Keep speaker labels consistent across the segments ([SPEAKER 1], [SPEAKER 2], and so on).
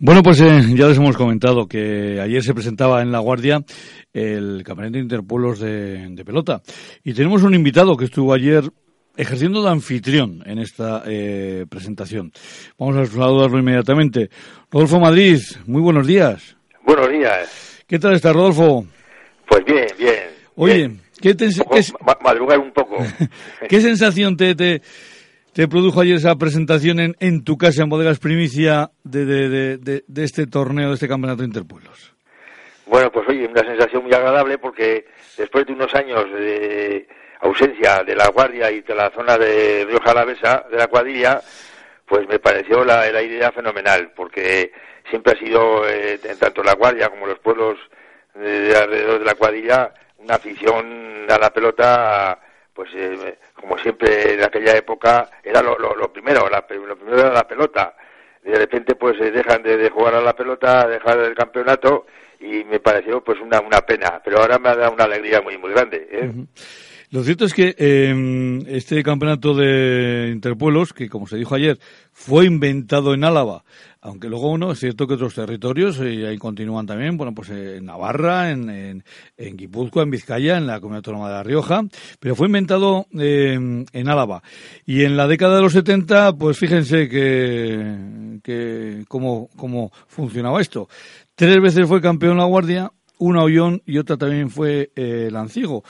[SPEAKER 1] Bueno, pues eh, ya les hemos comentado que ayer se presentaba en La Guardia el Campeonato Interpueblos de, de Pelota. Y tenemos un invitado que estuvo ayer ejerciendo de anfitrión en esta eh, presentación. Vamos a saludarlo inmediatamente. Rodolfo Madrid, muy buenos días.
[SPEAKER 2] Buenos días.
[SPEAKER 1] ¿Qué tal está, Rodolfo?
[SPEAKER 2] Pues bien, bien.
[SPEAKER 1] Oye,
[SPEAKER 2] bien.
[SPEAKER 1] ¿qué, te,
[SPEAKER 2] madrugar un poco.
[SPEAKER 1] qué sensación te, te, te produjo ayer esa presentación en, en tu casa, en Bodegas Primicia, de, de, de, de- de este torneo, de este Campeonato Interpueblos?
[SPEAKER 2] Bueno, pues oye, una sensación muy agradable porque después de unos años de ausencia de la Guardia y de la zona de Río Jalavesa, de la cuadrilla, pues me pareció la, la idea fenomenal, porque siempre ha sido, eh, tanto la Guardia como los pueblos eh, de alrededor de la cuadrilla, una afición a la pelota, pues eh, como siempre en aquella época, era lo, lo- lo primero, la, lo primero era la pelota. De repente pues eh, dejan de, jugar a la pelota, dejar el campeonato y me pareció pues una, una pena, pero ahora me ha dado una alegría muy muy grande. ¿eh?
[SPEAKER 1] Lo cierto es que eh, este campeonato de Interpueblos, que como se dijo ayer, fue inventado en Álava, aunque luego uno, es cierto que otros territorios, eh, y ahí continúan también, bueno, pues eh, en Navarra, en, en, en Guipúzcoa, en Vizcaya, en la Comunidad Autónoma de La Rioja, pero fue inventado eh, en Álava. Y en la década de los 70, pues fíjense que, que cómo, cómo funcionaba esto. Tres veces fue campeón la Guardia, una Ollón y otra también fue eh, Lanciego.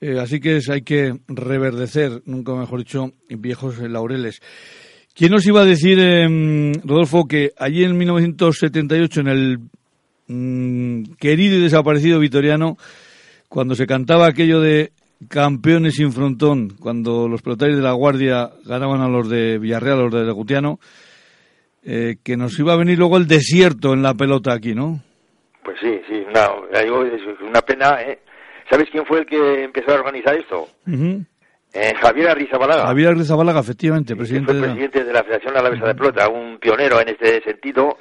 [SPEAKER 1] Eh, así que hay que reverdecer, nunca mejor dicho, viejos laureles. ¿Quién nos iba a decir, eh, Rodolfo, que allí en 1978, en el mm, querido y desaparecido Vitoriano, cuando se cantaba aquello de campeones sin frontón, cuando los pelotarios de la Guardia ganaban a los de Villarreal, a los de Legutiano, eh, que nos iba a venir luego el desierto en la pelota aquí, ¿no?
[SPEAKER 2] Pues sí, sí, digo, es una pena. ¿eh? ¿Sabes quién fue el que empezó a organizar esto?
[SPEAKER 1] Ujú.
[SPEAKER 2] Eh, Javier Arrizabalaga.
[SPEAKER 1] Javier Arrizabalaga, efectivamente, presidente
[SPEAKER 2] fue
[SPEAKER 1] de la...
[SPEAKER 2] presidente de la Federación Alavesa de Pelota, un pionero en este sentido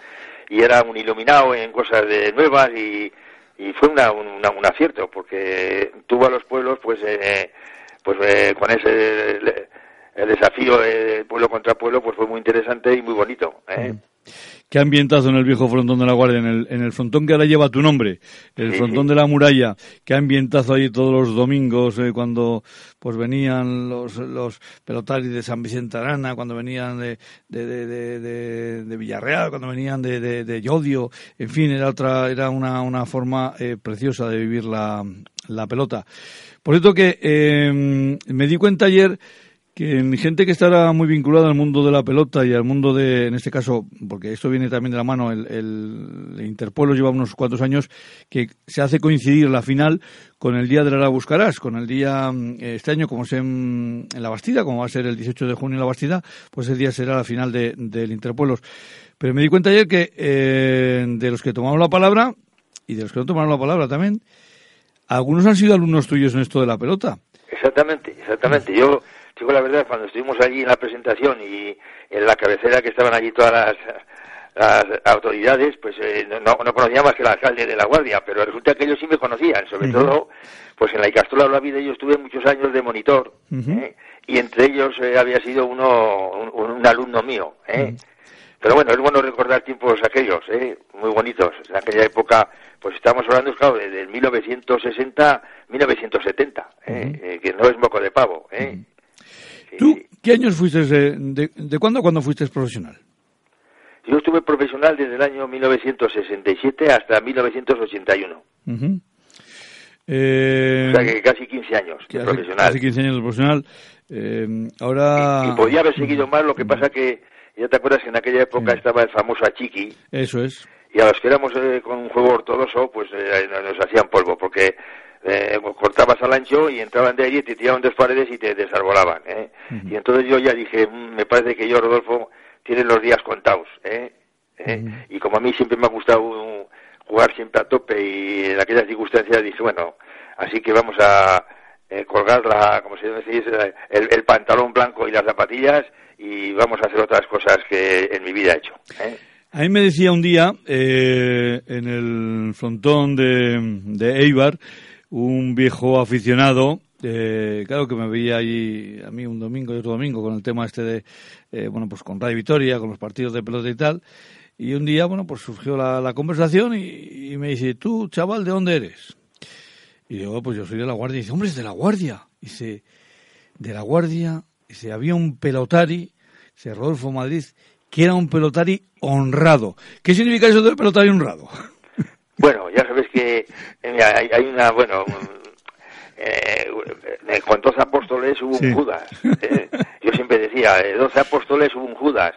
[SPEAKER 2] y era un iluminado en cosas de nuevas y, y fue una, un, una- un acierto porque tuvo a los pueblos pues eh, pues eh, con ese le- el desafío de pueblo contra pueblo pues fue muy interesante y muy bonito ¿eh?
[SPEAKER 1] Qué ambientazo en el viejo frontón de la Guardia, en el, en el frontón que ahora lleva tu nombre, el
[SPEAKER 2] Sí,
[SPEAKER 1] frontón
[SPEAKER 2] sí.
[SPEAKER 1] de la muralla. Qué ambientazo allí todos los domingos eh, cuando pues venían los, los pelotarios de San Vicente Arana, cuando venían de, de, de, de- de- de Villarreal, cuando venían de, de, de Llodio. En fin, era otra, era una, una forma eh, preciosa de vivir la, la pelota. Por cierto que eh, me di cuenta ayer que en gente que estará muy vinculada al mundo de la pelota y al mundo de, en este caso, porque esto viene también de la mano, el, el, Interpueblo lleva unos cuantos años que se hace coincidir la final con el día de la Buscarás, con el día, mm, este año, como es en, la Bastida, como va a ser el 18 de junio en la Bastida, pues ese día será la final de, del Interpueblos. Pero me di cuenta ayer que eh, de los que tomaron la palabra, y de los que no tomaron la palabra también, algunos han sido alumnos tuyos en esto de la pelota.
[SPEAKER 2] Exactamente, exactamente. Yo, digo la verdad, cuando estuvimos allí en la presentación y en la cabecera que estaban allí todas las, las autoridades, pues eh, no, no conocía más que el alcalde de la Guardia, pero resulta que ellos sí me conocían, sobre todo, pues en la Icastola de la vida yo estuve muchos años de monitor. ¿eh? y entre ellos eh, había sido uno, un, un alumno mío, ¿eh? Pero bueno, es bueno recordar tiempos aquellos, ¿eh? muy bonitos. En aquella época, pues estamos hablando, claro, de, del 1960, 1970, ¿eh? Eh, que no es moco de pavo. ¿eh? Sí.
[SPEAKER 1] ¿Tú qué años fuiste, de, de, de cuándo a cuándo fuiste profesional?
[SPEAKER 2] Yo estuve profesional desde el año 1967 hasta 1981.
[SPEAKER 1] Ujú. Eh,
[SPEAKER 2] O sea que casi 15 años de
[SPEAKER 1] hace,
[SPEAKER 2] profesional.
[SPEAKER 1] hace 15 años de profesional. Eh, ahora...
[SPEAKER 2] Y podía haber seguido más, lo que pasa que, ya te acuerdas que en aquella época
[SPEAKER 1] Sí.
[SPEAKER 2] estaba el famoso Achiqui,
[SPEAKER 1] Eso es.
[SPEAKER 2] y a los que éramos eh, con un juego ortodoxo, pues eh, nos hacían polvo, porque eh, cortabas al ancho y entraban de allí, te tiraban dos paredes y te desarbolaban. ¿eh? Y entonces yo ya dije, "Mm, me parece que yo, Rodolfo, tiene los días contados. ¿eh? ¿Eh?
[SPEAKER 1] Ujú.
[SPEAKER 2] Y como a mí siempre me ha gustado jugar siempre a tope y en aquellas circunstancias dije, bueno, así que vamos a eh, colgar la, como se dice, el, el, pantalón blanco y las zapatillas y vamos a hacer otras cosas que en mi vida he hecho. ¿eh?
[SPEAKER 1] A mí me decía un día, eh, en el frontón de, de Eibar, un viejo aficionado, eh, claro que me veía allí a mí un domingo y otro domingo con el tema este de, eh, bueno, pues con Radio Vitoria, con los partidos de pelota y tal. Y un día, bueno, pues surgió la, conversación y, y, me dice, tú, chaval, ¿de dónde eres? Y digo, pues yo soy de La Guardia. Y dice, hombre, es de La Guardia. Y dice, de La Guardia, dice, había un pelotari, dice, Rodolfo Madrid, que era un pelotari honrado. ¿Qué significa eso de pelotari honrado?
[SPEAKER 2] Bueno, ya sabes que mira, hay, hay, una, bueno, eh, con doce apóstoles hubo sí. un Judas. Eh, yo siempre decía, de doce apóstoles hubo un Judas.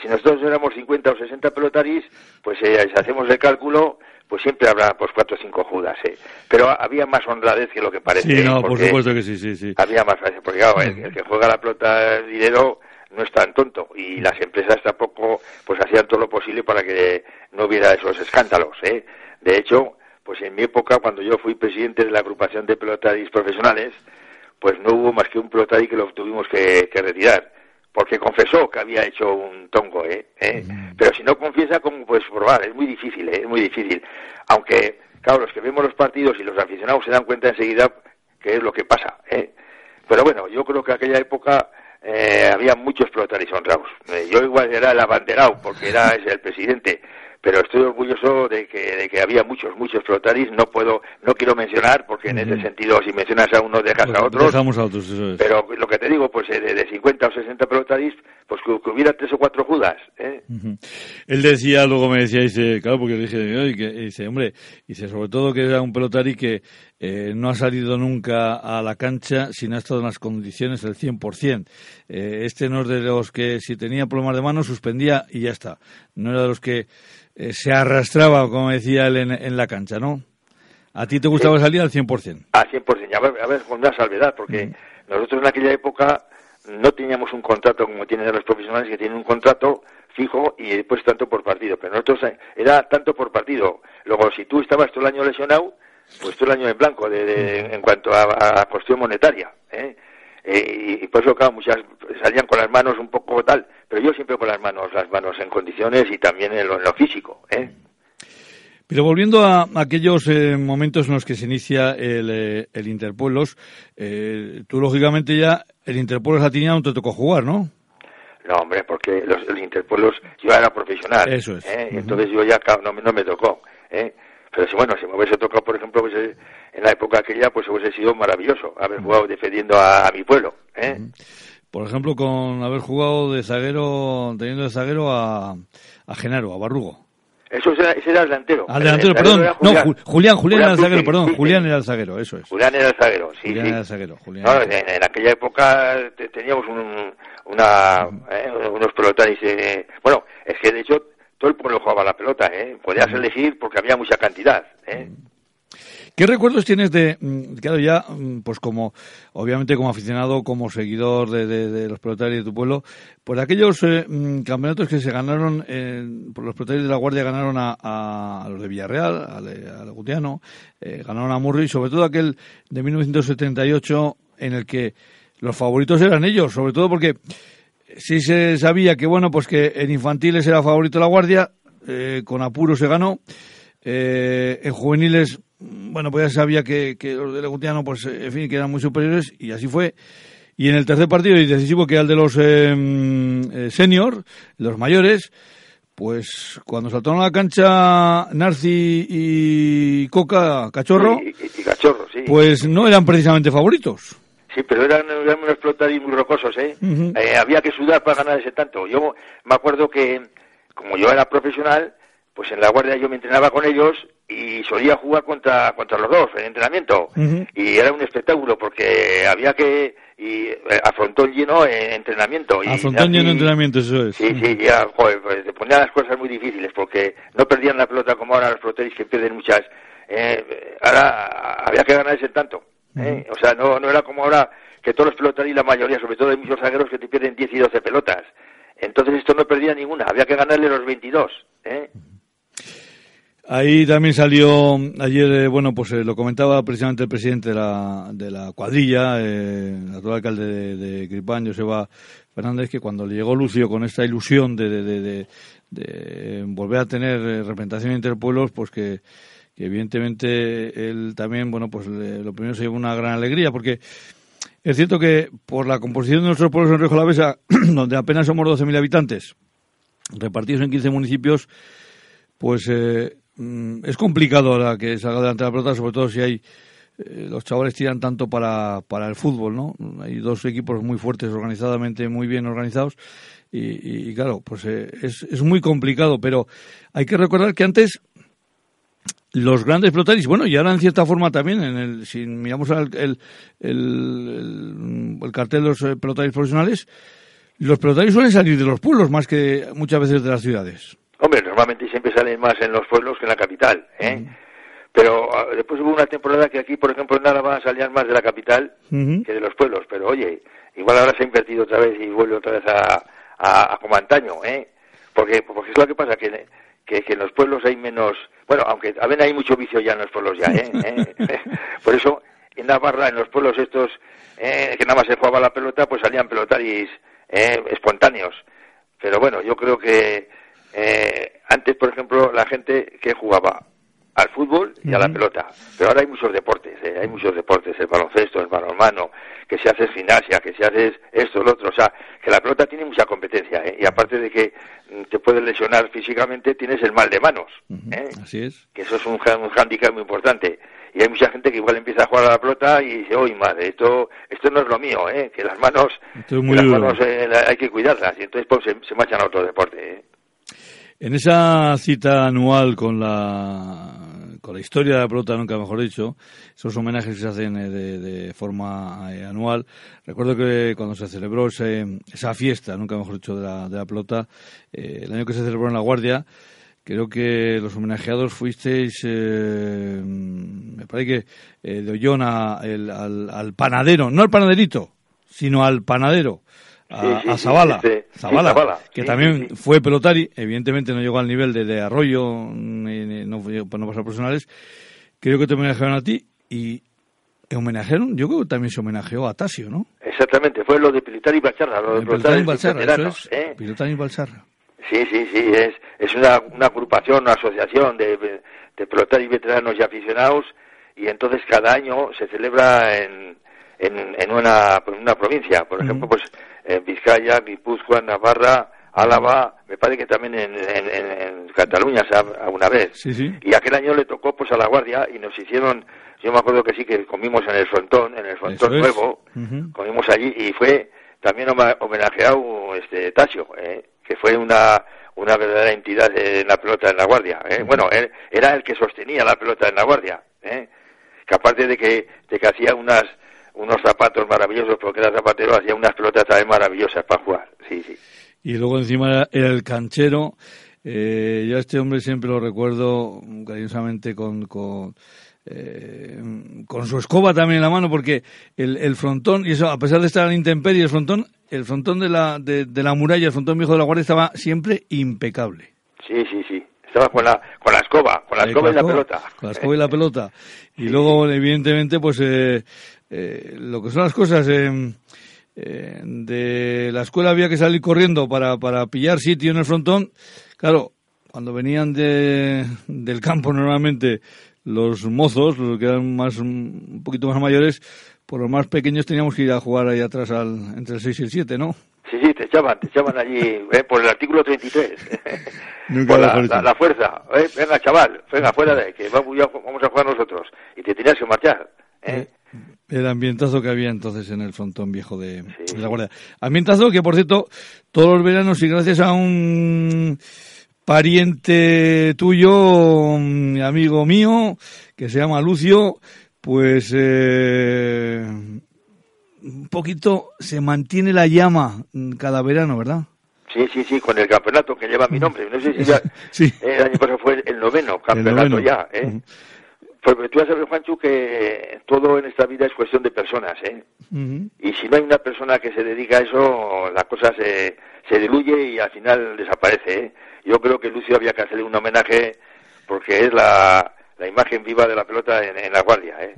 [SPEAKER 2] Si nosotros éramos 50 o 60 pelotaris, pues eh, si hacemos el cálculo, pues siempre habrá pues cuatro o cinco Judas, ¿eh? Pero había más honradez que lo que parece.
[SPEAKER 1] Sí, no, por supuesto que sí, sí, sí.
[SPEAKER 2] Había más, porque claro, el, el que juega la pelota el dinero no es tan tonto y las empresas tampoco pues hacían todo lo posible para que no hubiera esos escándalos, ¿eh? De hecho, pues en mi época, cuando yo fui presidente de la agrupación de pelotaris profesionales, pues no hubo más que un pelotari que lo tuvimos que, que retirar, porque confesó que había hecho un tongo, ¿eh? ¿Eh? Mm. Pero si no confiesa, ¿cómo puedes probar? Es muy difícil, ¿eh? Es muy difícil. Aunque, claro, los que vemos los partidos y los aficionados se dan cuenta enseguida que es lo que pasa, ¿eh? Pero bueno, yo creo que aquella época eh, había muchos pelotaris honrados. Eh, yo igual era el abanderado, porque era ese el presidente, pero estoy orgulloso de que, de que había muchos, muchos flotaris. No puedo, no quiero mencionar, porque en uh -huh. ese sentido, si mencionas a uno, dejas
[SPEAKER 1] pues
[SPEAKER 2] a otros.
[SPEAKER 1] Dejamos a otros, eso es.
[SPEAKER 2] Pero lo que te digo, pues de, de 50 o 60 flotaris, pues que, que, hubiera tres o cuatro judas. ¿eh?
[SPEAKER 1] Uh -huh. Él decía, luego me decía, dice, claro, porque dije, y que, dice, hombre, dice, sobre todo que era un pelotari que eh, no ha salido nunca a la cancha sin ha estado en las condiciones del 100%. Eh, este no es de los que si tenía problemas de mano suspendía y ya está. No era de los que eh, se arrastraba, como decía él, en, en, la cancha, ¿no? ¿A ti te gustaba sí. salir al 100%?
[SPEAKER 2] Al 100%, a ver, a ver con una salvedad, porque mm. nosotros en aquella época no teníamos un contrato como tienen los profesionales que tienen un contrato fijo y después tanto por partido, pero nosotros eh, era tanto por partido. Luego, si tú estabas todo el año lesionado, pues todo el año en blanco de, de, en cuanto a, a, cuestión monetaria. ¿eh? Eh, y, por eso, claro, muchas salían con las manos un poco tal, pero yo siempre con las manos, las manos en condiciones y también en lo, en lo físico. ¿eh?
[SPEAKER 1] Pero volviendo a aquellos eh, momentos en los que se inicia el, eh, el Interpueblos, eh, tú lógicamente ya el Interpueblos Latina no te tocó jugar, ¿no?
[SPEAKER 2] No, hombre, porque los, los Interpueblos yo era profesional.
[SPEAKER 1] Eso es.
[SPEAKER 2] -huh. Entonces yo ya no, no me tocó. ¿eh? Pero si, bueno, si me hubiese tocado, por ejemplo, en la época aquella, pues hubiese sido maravilloso haber jugado defendiendo a, a mi pueblo. ¿eh?
[SPEAKER 1] Por ejemplo, con haber jugado de zaguero, teniendo de zaguero a, a Genaro, a Barrugo.
[SPEAKER 2] Eso era, ese era el delantero.
[SPEAKER 1] Al delantero, perdón. Julián. No, Julián, Julián, Julián era el zaguero, perdón. Sí,
[SPEAKER 2] Julián
[SPEAKER 1] era el zaguero, eso es.
[SPEAKER 2] Julián era el zaguero, sí.
[SPEAKER 1] Julián
[SPEAKER 2] sí.
[SPEAKER 1] era el zaguero. Julián
[SPEAKER 2] no, en, en, aquella época teníamos un, una, eh, unos pelotaris. Eh, bueno, es que de hecho todo el pueblo jugaba la pelota, ¿eh? Podías elegir porque había mucha cantidad, ¿eh?
[SPEAKER 1] ¿Qué recuerdos tienes de, mm, claro, ya, mm, pues como, obviamente como aficionado, como seguidor de, de, de los pelotarios de tu pueblo, por aquellos eh, mm, campeonatos que se ganaron, eh, por los pelotarios de la Guardia ganaron a, a, a los de Villarreal, al, al Gutiano, eh, ganaron a Murri, sobre todo aquel de 1978 en el que los favoritos eran ellos, sobre todo porque sí se sabía que, bueno, pues que en infantiles era favorito la Guardia, eh, con apuro se ganó, eh, en juveniles, bueno, pues ya sabía que, que los de Legutiano, pues, en fin, que eran muy superiores, y así fue. Y en el tercer partido, y decisivo, que era el de los eh, eh, senior, los mayores, pues cuando saltaron a la cancha Narci y Coca, Cachorro,
[SPEAKER 2] y, y, y Cachorro sí.
[SPEAKER 1] pues no eran precisamente favoritos.
[SPEAKER 2] Sí, pero eran, eran unos pelotaris muy rocosos, ¿eh? Uh -huh. ¿eh? Había que sudar para ganar ese tanto. Yo me acuerdo que, como yo era profesional, pues en la guardia yo me entrenaba con ellos y solía jugar contra, contra los dos en entrenamiento. Uh -huh. Y era un espectáculo porque había que y eh, a frontón lleno en entrenamiento.
[SPEAKER 1] A frontón lleno en entrenamiento, eso es.
[SPEAKER 2] Sí, sí, ya, joder, pues te ponían las cosas muy difíciles porque no perdían la pelota como ahora los peloteris que pierden muchas. Eh, ahora había que ganar ese tanto. ¿Eh? O sea, no, no era como ahora que todos los pelotaris, la mayoría, sobre todo hay muchos zagueros que te pierden 10 y 12 pelotas. Entonces esto no perdía ninguna, había que ganarle los 22. ¿eh?
[SPEAKER 1] Ahí también salió ayer, eh, bueno, pues eh, lo comentaba precisamente el presidente de la, de la cuadrilla, eh, el actual alcalde de, de Gripán, Joseba Fernández, que cuando le llegó Lucio con esta ilusión de, de, de volver a tener representación entre pueblos, pues que, evidentemente él también, bueno, pues lo primero se llevó una gran alegría, porque es cierto que por la composición de nuestros pueblos en Río Jalavesa, donde apenas somos 12.000 habitantes, repartidos en 15 municipios, pues eh, Mm, es complicado ahora que salga adelante la pelota, sobre todo si hay eh, los chavales tiran tanto para, para el fútbol, ¿no? Hay dos equipos muy fuertes, organizadamente muy bien organizados y, claro, pues eh, es, es muy complicado, pero hay que recordar que antes los grandes pelotaris, bueno, y ahora en cierta forma también, en el, si miramos el, el, el, cartel de los eh, pelotaris profesionales, los pelotaris suelen salir de los pueblos más que muchas veces de las ciudades.
[SPEAKER 2] Hombre, normalmente siempre salen más en los pueblos que en la capital, ¿eh? Pero ah, después hubo una temporada que aquí, por ejemplo, en Álava salían más de la capital que de los pueblos. Pero oye, igual ahora se ha invertido otra vez y vuelve otra vez a, a, como antaño, ¿eh? Porque, porque es lo que pasa, que, que, en los pueblos hay menos... Bueno, aunque ver, hay mucho vicio ya en los pueblos ya, ¿eh? ¿Eh? por eso, en Navarra, en los pueblos estos, ¿eh? que nada más se jugaba la pelota, pues salían pelotaris ¿eh? espontáneos. Pero bueno, yo creo que eh, antes, por ejemplo, la gente que jugaba al fútbol y a la pelota. Pero ahora hay muchos deportes, eh, hay muchos deportes, el baloncesto, el balonmano, que se hace gimnasia, que se hace esto, lo otro. O sea, que la pelota tiene mucha competencia. ¿eh? Y aparte de que mm, te puedes lesionar físicamente, tienes el mal de manos. ¿eh?
[SPEAKER 1] Así es.
[SPEAKER 2] Que eso es un, un handicap muy importante. Y hay mucha gente que igual empieza a jugar a la pelota y dice, uy, madre, esto, esto no es lo mío, ¿eh? que las manos, las manos hay que cuidarlas. Y entonces pues, se, se marchan a otro deporte.
[SPEAKER 1] En esa cita anual con la la historia de la pelota, nunca mejor dicho, esos homenajes que se hacen eh, de, forma eh, anual. Recuerdo que cuando se celebró esa fiesta, nunca mejor dicho, de la, de la pelota, eh, el año que se celebró en La Guardia, creo que los homenajeados fuisteis, me parece que de Ollón al, al panadero, no al panaderito, sino al panadero a, Zavala, Zavala, que también fue pelotari, evidentemente no llegó al nivel de, Arroyo, ni, no, no pasó a profesionales, creo que te homenajearon a ti y homenajearon, yo creo que también se homenajeó a Tasio, ¿no?
[SPEAKER 2] Exactamente, fue lo de Pilitari y Balsarra, lo de
[SPEAKER 1] Pilitari y Balsarra, eso es, ¿eh? y Balsarra.
[SPEAKER 2] Sí, sí, sí, es, es una, una agrupación, una asociación de, de veteranos y aficionados y entonces cada año se celebra en, en, en, una, una provincia, por ejemplo, pues en Vizcaya, Guipúzcoa, Navarra, Álava, me parece que también en, en, Cataluña alguna vez. Y aquel año le tocó pues a la Guardia y nos hicieron, yo me acuerdo que sí que comimos en el frontón, en el frontón nuevo, comimos allí y fue también homenajeado este Tasio, ¿eh? que fue una una verdadera entidad en la pelota en la Guardia. ¿eh? Bueno, él, era el que sostenía la pelota en la Guardia, ¿eh? que aparte de que, de que hacía unas unos zapatos maravillosos porque era zapatero, hacía unas pelotas también maravillosas para jugar, sí, sí.
[SPEAKER 1] Y luego encima era el canchero, eh, yo a este hombre siempre lo recuerdo cariñosamente con, con, eh, con su escoba también en la mano, porque el, el frontón, y eso a pesar de estar en intemperie, el frontón, el frontón de la, de, la muralla, el frontón viejo de la guardia estaba siempre impecable.
[SPEAKER 2] Sí, sí, sí. Estaba con la, con la escoba, con la escoba y la pelota.
[SPEAKER 1] Con la escoba y la pelota. Y luego, evidentemente, pues eh, eh, lo que son las cosas. Eh, eh, de la escuela había que salir corriendo para, para pillar sitio en el frontón. Claro, cuando venían de, del campo normalmente los mozos, los que eran más un poquito más mayores, por los más pequeños teníamos que ir a jugar ahí atrás al, entre el 6 y el 7, ¿no?
[SPEAKER 2] Sí, sí, te echaban, te echaban allí eh, por el artículo 33. Nunca por la, la, fuerza. Eh, venga, chaval, venga, fuera de que vamos, vamos a jugar nosotros. Y te tenías que marchar. ¿eh?
[SPEAKER 1] El ambientazo que había entonces en el frontón viejo de, la Guardia. Ambientazo que, por cierto, todos los veranos y gracias a un pariente tuyo, amigo mío, que se llama Lucio, pues eh, un poquito se mantiene la llama cada verano, ¿verdad?
[SPEAKER 2] Sí, sí, sí, con el campeonato que lleva mi nombre. No sé si ya sí. el año pasado fue el noveno campeonato ya, ¿eh? Porque tú ya sabes, Juancho, que todo en esta vida es cuestión de personas, ¿eh? Y si no hay una persona que se dedica a eso, la cosa se, se diluye y al final desaparece, ¿eh? Yo creo que Lucio había que hacerle un homenaje porque es la, la imagen viva de la pelota en, la guardia. ¿eh?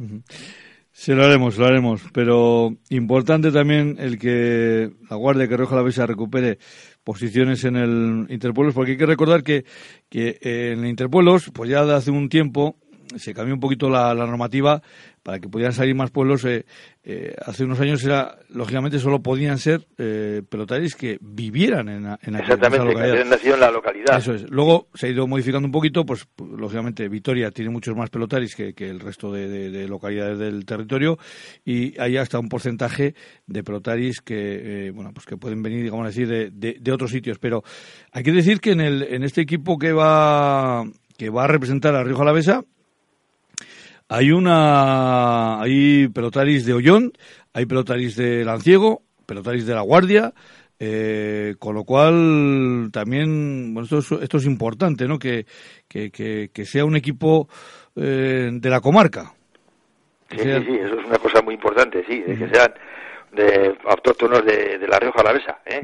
[SPEAKER 1] Sí, lo haremos, lo haremos. Pero importante también el que la Guardia que Rioja la Besa recupere posiciones en el Interpueblos, porque hay que recordar que, que en el Interpueblos, pues ya de hace un tiempo, se cambió un poquito la, la normativa para que pudieran salir más pueblos, eh, eh, hace unos años era, lógicamente, solo podían ser eh, pelotaris que vivieran en, en,
[SPEAKER 2] Exactamente, que habían nacido en la localidad.
[SPEAKER 1] Eso es. Luego se ha ido modificando un poquito, pues, lógicamente, Vitoria tiene muchos más pelotaris que, que el resto de, localidades del territorio y hay hasta un porcentaje de pelotaris que, eh, bueno, pues que pueden venir, digamos así, de, de, otros sitios. Pero hay que decir que en, el, en este equipo que va, que va a representar a Río Jalavesa, hay una, hay pelotaris de Ollón, hay pelotaris de Lanciego, pelotaris de La Guardia, eh, con lo cual también, bueno, esto es, esto es importante, ¿no? Que, que, que, sea un equipo eh, de la comarca.
[SPEAKER 2] Sí, sí, sí, eso es una cosa muy importante, sí, de que sean de autóctonos de, de la Rioja Alavesa, ¿eh?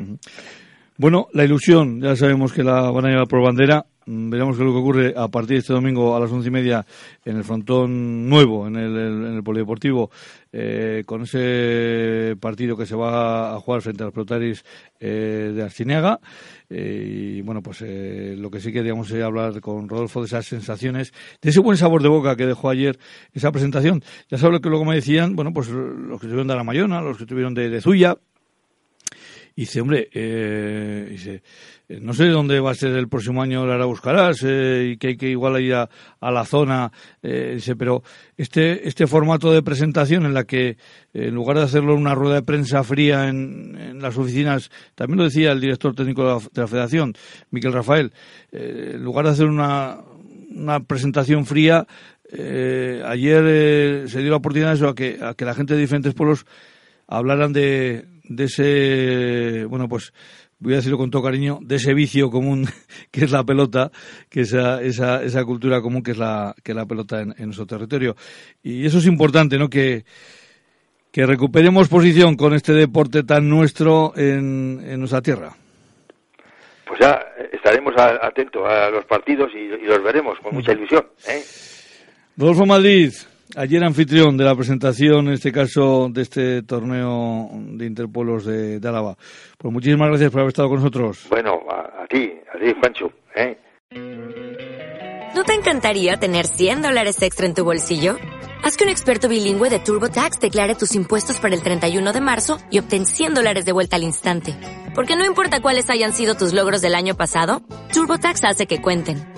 [SPEAKER 1] Bueno, la ilusión, ya sabemos que la van a llevar por bandera. Mm, veremos qué es lo que ocurre a partir de este domingo a las once y media en el frontón nuevo, en el, en el polideportivo, eh, con ese partido que se va a jugar frente a los eh, de Arciniaga. Eh, y bueno, pues eh, lo que sí queríamos es hablar con Rodolfo de esas sensaciones, de ese buen sabor de boca que dejó ayer esa presentación. Ya sabes lo que luego me decían, bueno, pues los que estuvieron de la Mayona, los que estuvieron de, de Zuya, y dice, hombre, eh, dice, eh, no sé dónde va a ser el próximo año la buscarás eh, y que hay que igual ir a, la zona, eh, dice, pero este, este formato de presentación en la que en lugar de hacerlo en una rueda de prensa fría en, las oficinas, también lo decía el director técnico de la, federación, Miquel Rafael, en lugar de hacer una, una presentación fría, ayer se dio la oportunidad de eso, a que, a que la gente de diferentes pueblos hablaran de, de ese, bueno, pues voy a decirlo con todo cariño, de ese vicio común que es la pelota, que esa, esa, esa cultura común que es la, que la pelota en, nuestro territorio. Y eso es importante, ¿no? Que, que recuperemos posición con este deporte tan nuestro en, en nuestra tierra.
[SPEAKER 2] Pues ya estaremos atentos a los partidos y, los veremos con mucha ilusión. ¿eh?
[SPEAKER 1] Rodolfo Madrid, Ayer anfitrión de la presentación, en este caso, de este torneo de Interpolos de, de Álava. Pues muchísimas gracias por haber estado con nosotros.
[SPEAKER 2] Bueno, a, ti, a ti, Juancho. ¿eh?
[SPEAKER 3] ¿No te encantaría tener 100 dólares extra en tu bolsillo? Haz que un experto bilingüe de TurboTax declare tus impuestos para el 31 de marzo y obtén 100 dólares de vuelta al instante. Porque no importa cuáles hayan sido tus logros del año pasado, TurboTax hace que cuenten.